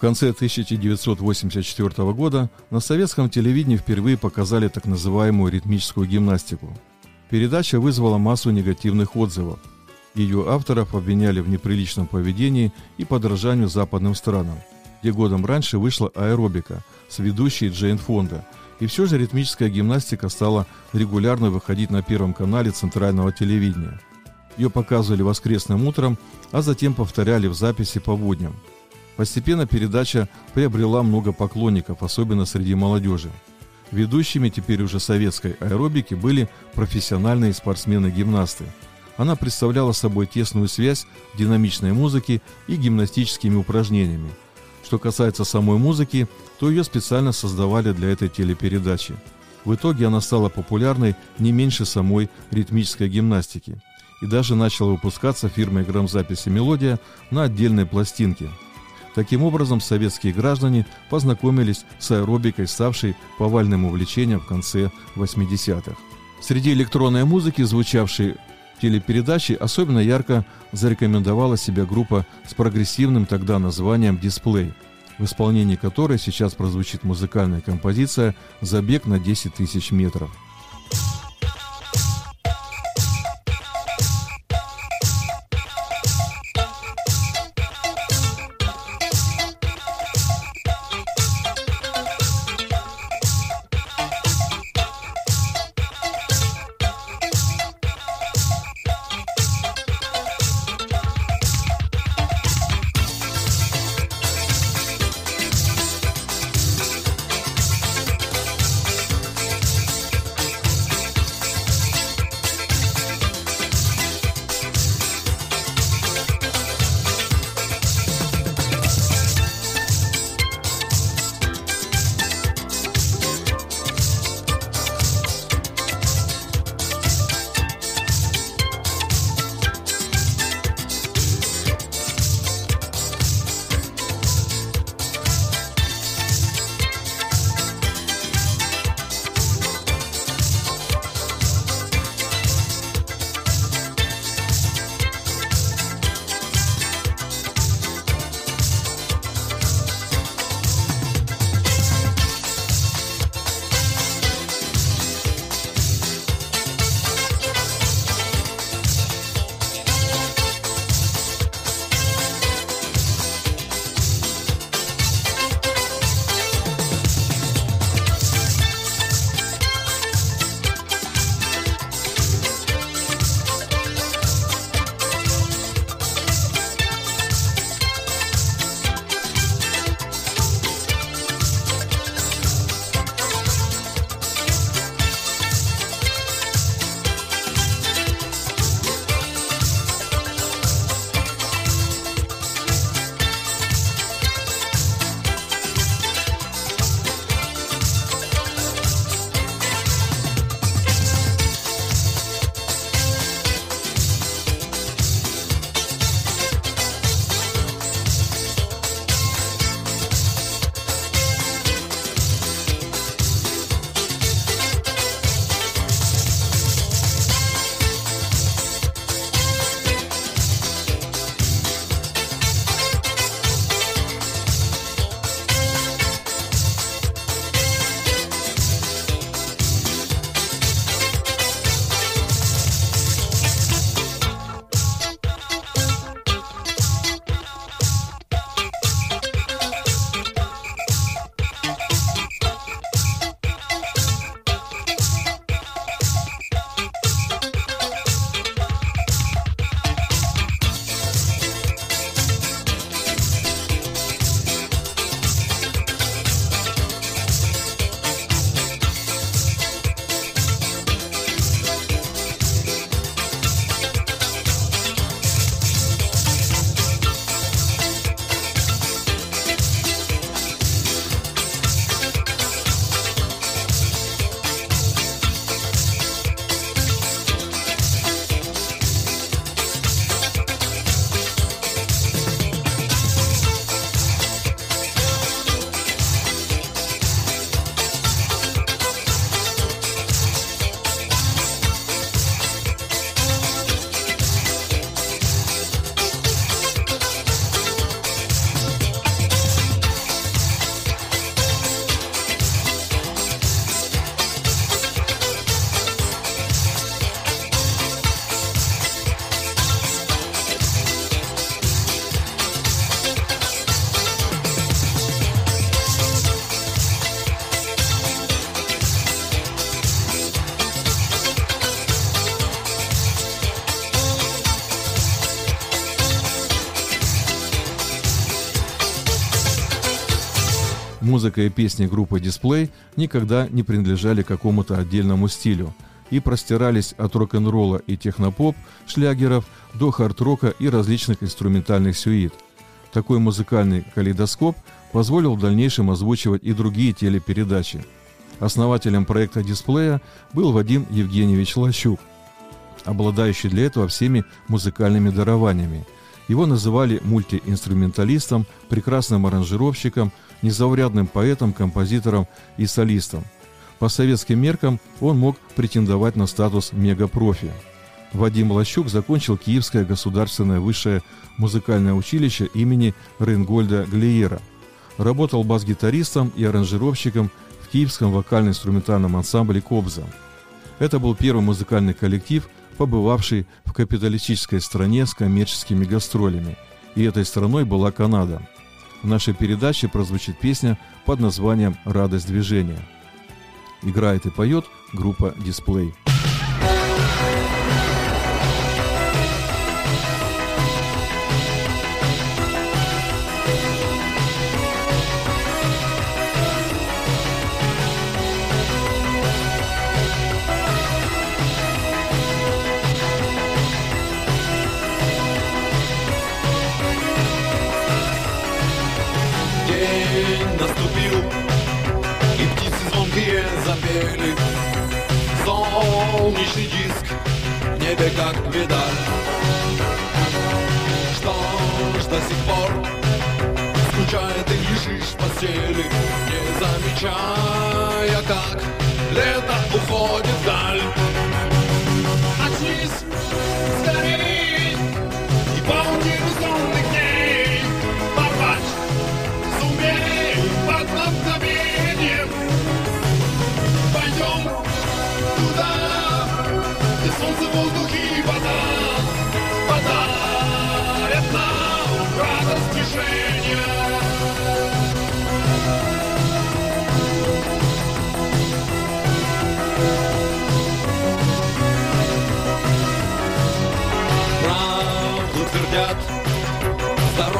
конце 1984 года на советском телевидении впервые показали так называемую ритмическую гимнастику. Передача вызвала массу негативных отзывов. Ее авторов обвиняли в неприличном поведении и подражанию западным странам, где годом раньше вышла аэробика с ведущей Джейн Фонда, и все же ритмическая гимнастика стала регулярно выходить на Первом канале центрального телевидения. Ее показывали воскресным утром, а затем повторяли в записи по будням – Постепенно передача приобрела много поклонников, особенно среди молодежи. Ведущими теперь уже советской аэробики были профессиональные спортсмены-гимнасты. Она представляла собой тесную связь динамичной музыки и гимнастическими упражнениями. Что касается самой музыки, то ее специально создавали для этой телепередачи. В итоге она стала популярной не меньше самой ритмической гимнастики и даже начала выпускаться фирмой грамзаписи «Мелодия» на отдельной пластинке – Таким образом, советские граждане познакомились с аэробикой, ставшей повальным увлечением в конце 80-х. Среди электронной музыки, звучавшей в телепередаче, особенно ярко зарекомендовала себя группа с прогрессивным тогда названием «Дисплей», в исполнении которой сейчас прозвучит музыкальная композиция «Забег на 10 тысяч метров». Музыка и песни группы «Дисплей» никогда не принадлежали какому-то отдельному стилю и простирались от рок-н-ролла и технопоп, шлягеров до хард-рока и различных инструментальных сюит. Такой музыкальный калейдоскоп позволил в дальнейшем озвучивать и другие телепередачи. Основателем проекта «Дисплея» был Вадим Евгеньевич Лащук, обладающий для этого всеми музыкальными дарованиями. Его называли мультиинструменталистом, прекрасным аранжировщиком, незаурядным поэтом, композитором и солистом. По советским меркам он мог претендовать на статус мегапрофи. Вадим Лащук закончил Киевское государственное высшее музыкальное училище имени Рейнгольда Глиера. Работал бас-гитаристом и аранжировщиком в Киевском вокально-инструментальном ансамбле «Кобза». Это был первый музыкальный коллектив, побывавший в капиталистической стране с коммерческими гастролями. И этой страной была Канада. В нашей передаче прозвучит песня под названием «Радость движения». Играет и поет группа «Дисплей». Скучает и лежишь в постели Не замечая, как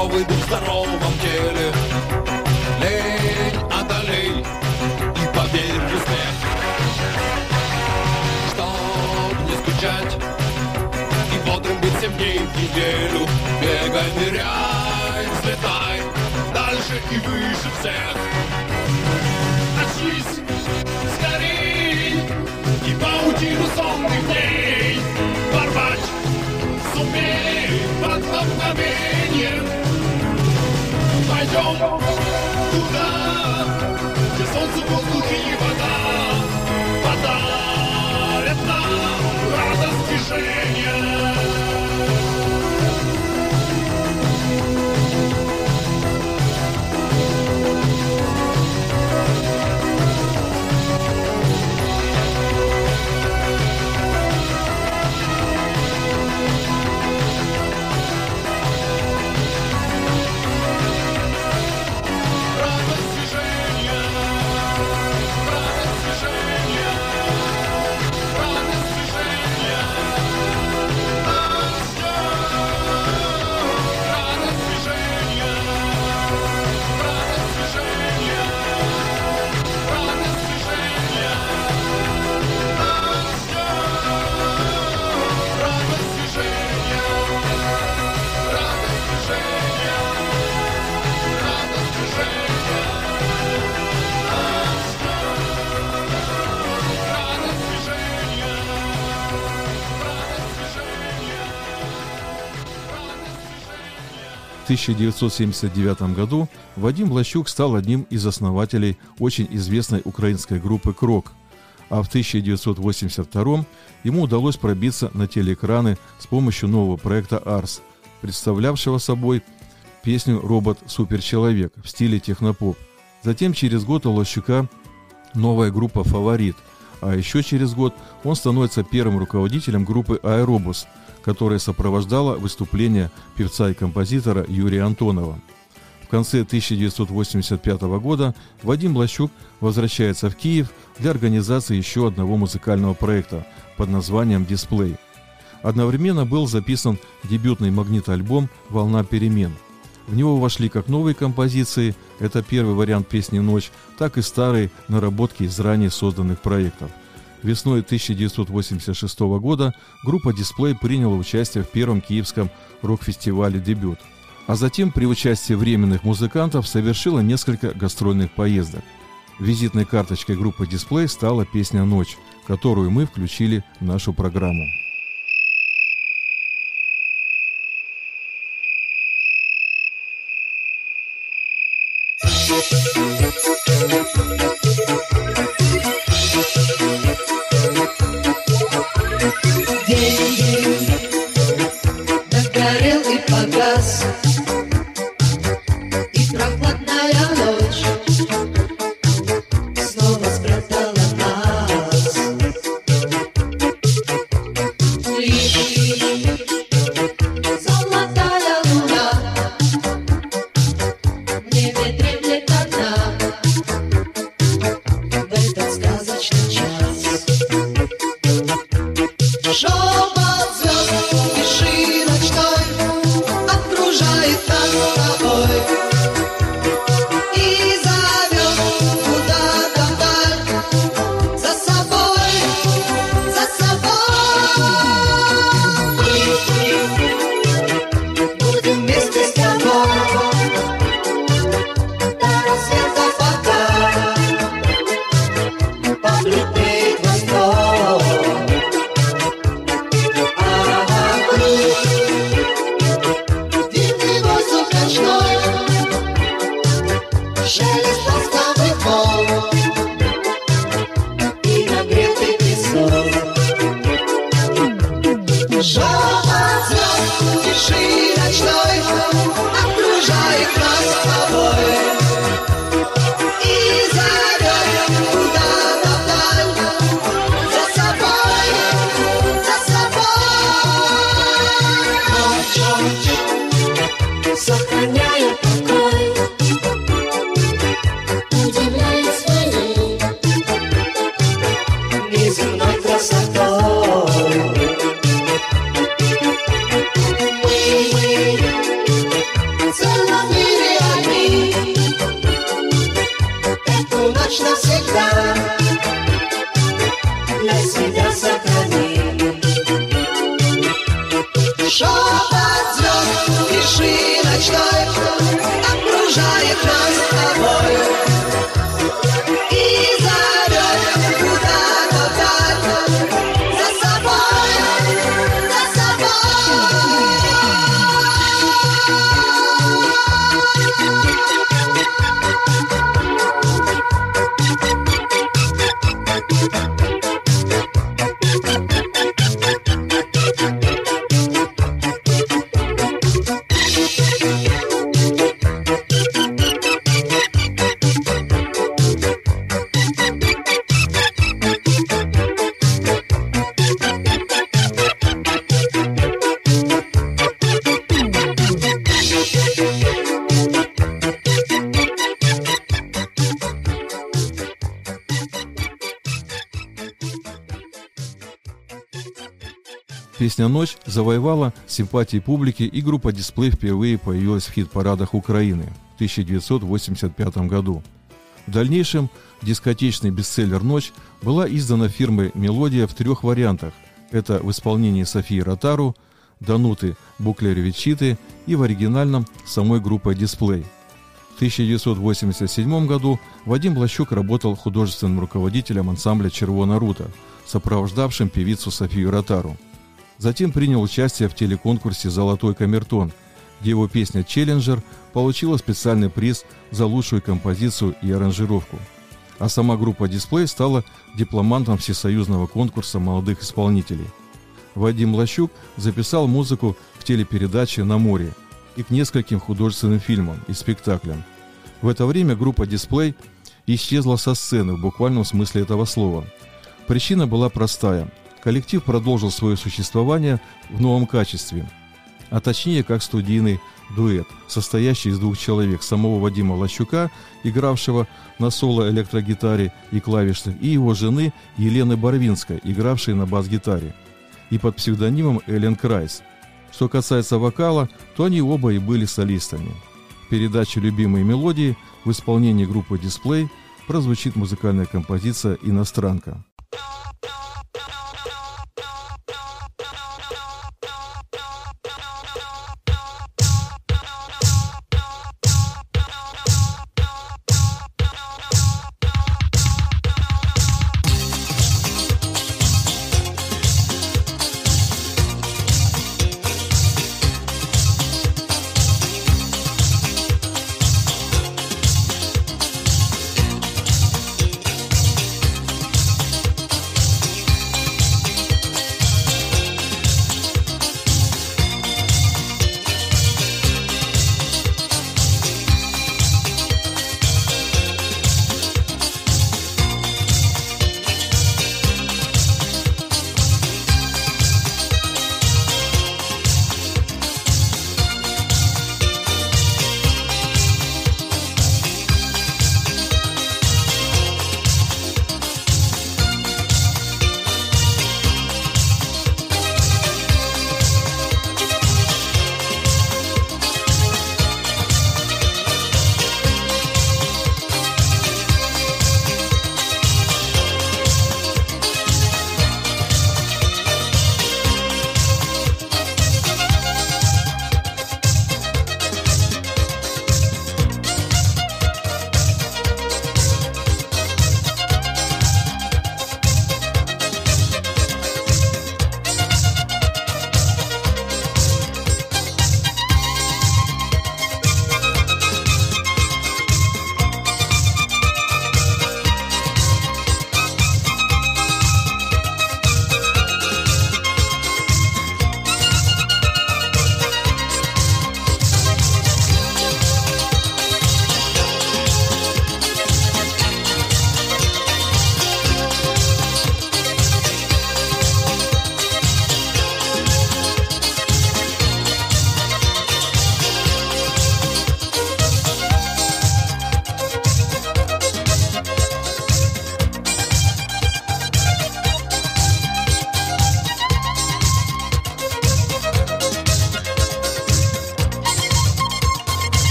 здоровый дух в здоровом теле. Лень одолей и поверь в успех. Чтоб не скучать и бодрым быть семь дней в неделю. Бегай, ныряй, взлетай дальше и выше всех. Очнись, скорей, и паутину сонных дней. Порвать сумей под мгновением Пойдем туда, где солнце, воздух и вода. Подарят нам радость движения 1979 году Вадим Блащук стал одним из основателей очень известной украинской группы «Крок», а в 1982 ему удалось пробиться на телеэкраны с помощью нового проекта «Арс», представлявшего собой песню «Робот-суперчеловек» в стиле технопоп. Затем через год у Лощука новая группа «Фаворит», а еще через год он становится первым руководителем группы «Аэробус», которая сопровождала выступление певца и композитора Юрия Антонова. В конце 1985 года Вадим Блащук возвращается в Киев для организации еще одного музыкального проекта под названием «Дисплей». Одновременно был записан дебютный магнит-альбом «Волна перемен». В него вошли как новые композиции, это первый вариант песни «Ночь», так и старые наработки из ранее созданных проектов. Весной 1986 года группа «Дисплей» приняла участие в первом киевском рок-фестивале «Дебют», а затем при участии временных музыкантов совершила несколько гастрольных поездок. Визитной карточкой группы «Дисплей» стала песня «Ночь», которую мы включили в нашу программу. love you. Песня «Ночь» завоевала симпатии публики, и группа «Дисплей» впервые появилась в хит-парадах Украины в 1985 году. В дальнейшем дискотечный бестселлер «Ночь» была издана фирмой «Мелодия» в трех вариантах. Это в исполнении Софии Ротару, Дануты Буклеревичиты и в оригинальном самой группой «Дисплей». В 1987 году Вадим Блащук работал художественным руководителем ансамбля «Червона Рута», сопровождавшим певицу Софию Ротару – Затем принял участие в телеконкурсе «Золотой камертон», где его песня «Челленджер» получила специальный приз за лучшую композицию и аранжировку. А сама группа «Дисплей» стала дипломантом всесоюзного конкурса молодых исполнителей. Вадим Лащук записал музыку в телепередаче «На море» и к нескольким художественным фильмам и спектаклям. В это время группа «Дисплей» исчезла со сцены в буквальном смысле этого слова. Причина была простая коллектив продолжил свое существование в новом качестве, а точнее как студийный дуэт, состоящий из двух человек, самого Вадима Лащука, игравшего на соло-электрогитаре и клавишных, и его жены Елены Барвинской, игравшей на бас-гитаре, и под псевдонимом Эллен Крайс. Что касается вокала, то они оба и были солистами. передаче «Любимые мелодии» в исполнении группы «Дисплей» прозвучит музыкальная композиция «Иностранка».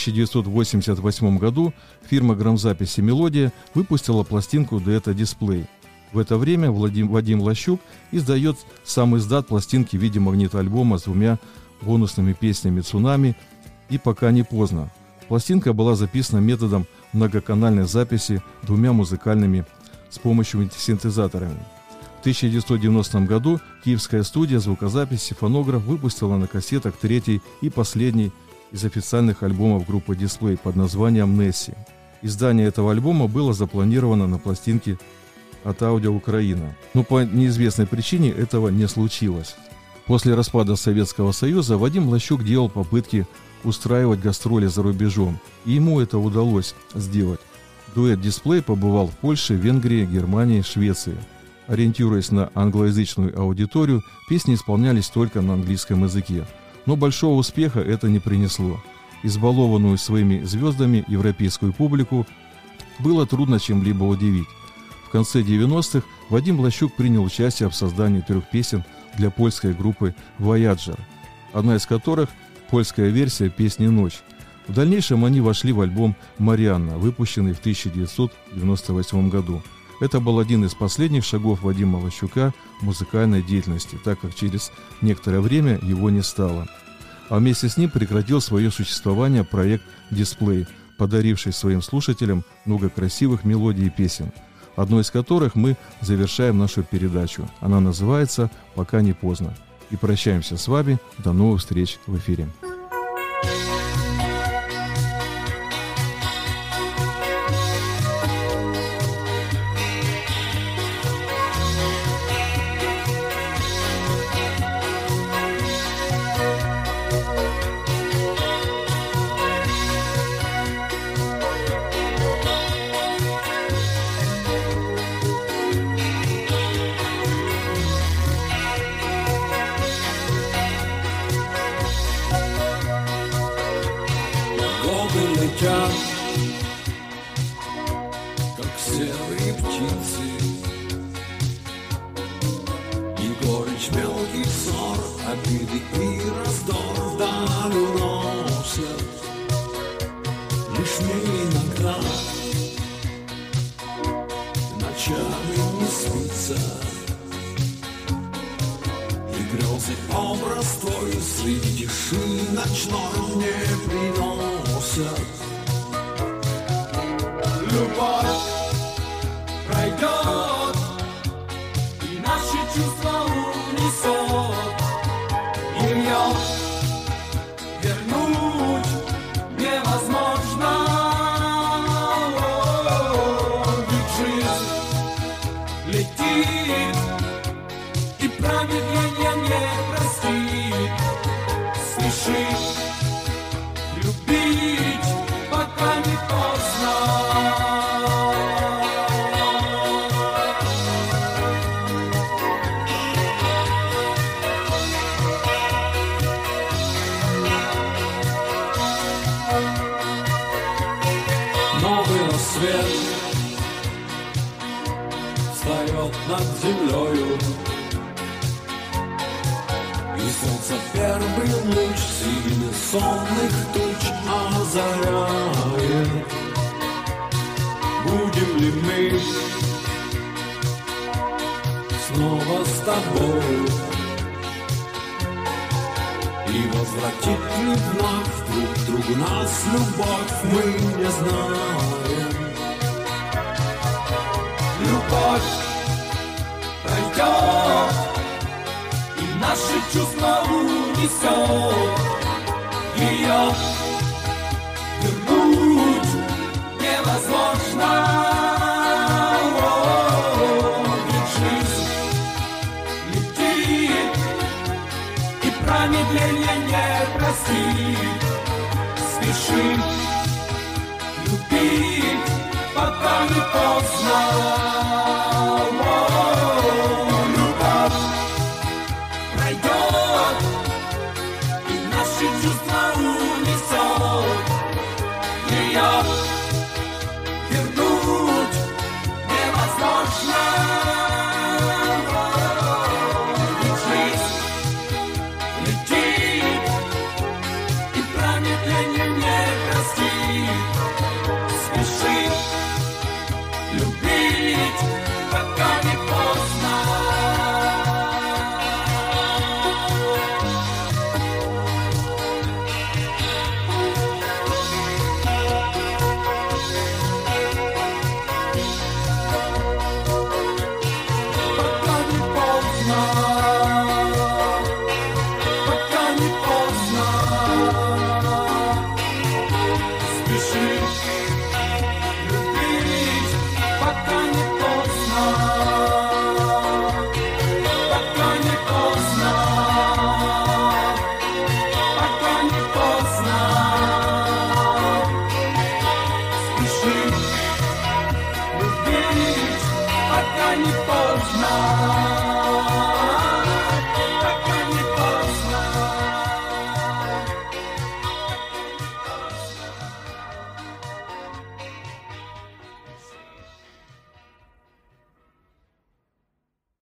1988 году фирма грамзаписи «Мелодия» выпустила пластинку «Дуэта Дисплей». В это время Владим, Вадим Лощук издает сам издат пластинки в виде магнитоальбома с двумя бонусными песнями «Цунами» и «Пока не поздно». Пластинка была записана методом многоканальной записи двумя музыкальными с помощью синтезаторами. В 1990 году киевская студия звукозаписи «Фонограф» выпустила на кассетах третий и последний из официальных альбомов группы Display под названием «Несси». Издание этого альбома было запланировано на пластинке от Аудио Украина, но по неизвестной причине этого не случилось. После распада Советского Союза Вадим Лощук делал попытки устраивать гастроли за рубежом, и ему это удалось сделать. Дуэт «Дисплей» побывал в Польше, Венгрии, Германии, Швеции. Ориентируясь на англоязычную аудиторию, песни исполнялись только на английском языке. Но большого успеха это не принесло. Избалованную своими звездами европейскую публику было трудно чем-либо удивить. В конце 90-х Вадим Лощук принял участие в создании трех песен для польской группы «Voyager», одна из которых – польская версия песни «Ночь». В дальнейшем они вошли в альбом «Марианна», выпущенный в 1998 году. Это был один из последних шагов Вадима Лощука в музыкальной деятельности, так как через некоторое время его не стало. А вместе с ним прекратил свое существование проект «Дисплей», подаривший своим слушателям много красивых мелодий и песен – одной из которых мы завершаем нашу передачу. Она называется «Пока не поздно». И прощаемся с вами. До новых встреч в эфире. Солнце первый луч сильных сонных туч озаряет. Будем ли мы снова с тобой? И возвратит ли вновь друг другу нас любовь мы не знаем. Любовь пройдет наши чувства унесет ее вернуть невозможно. Промедление не простит. Спеши любить, пока не поздно.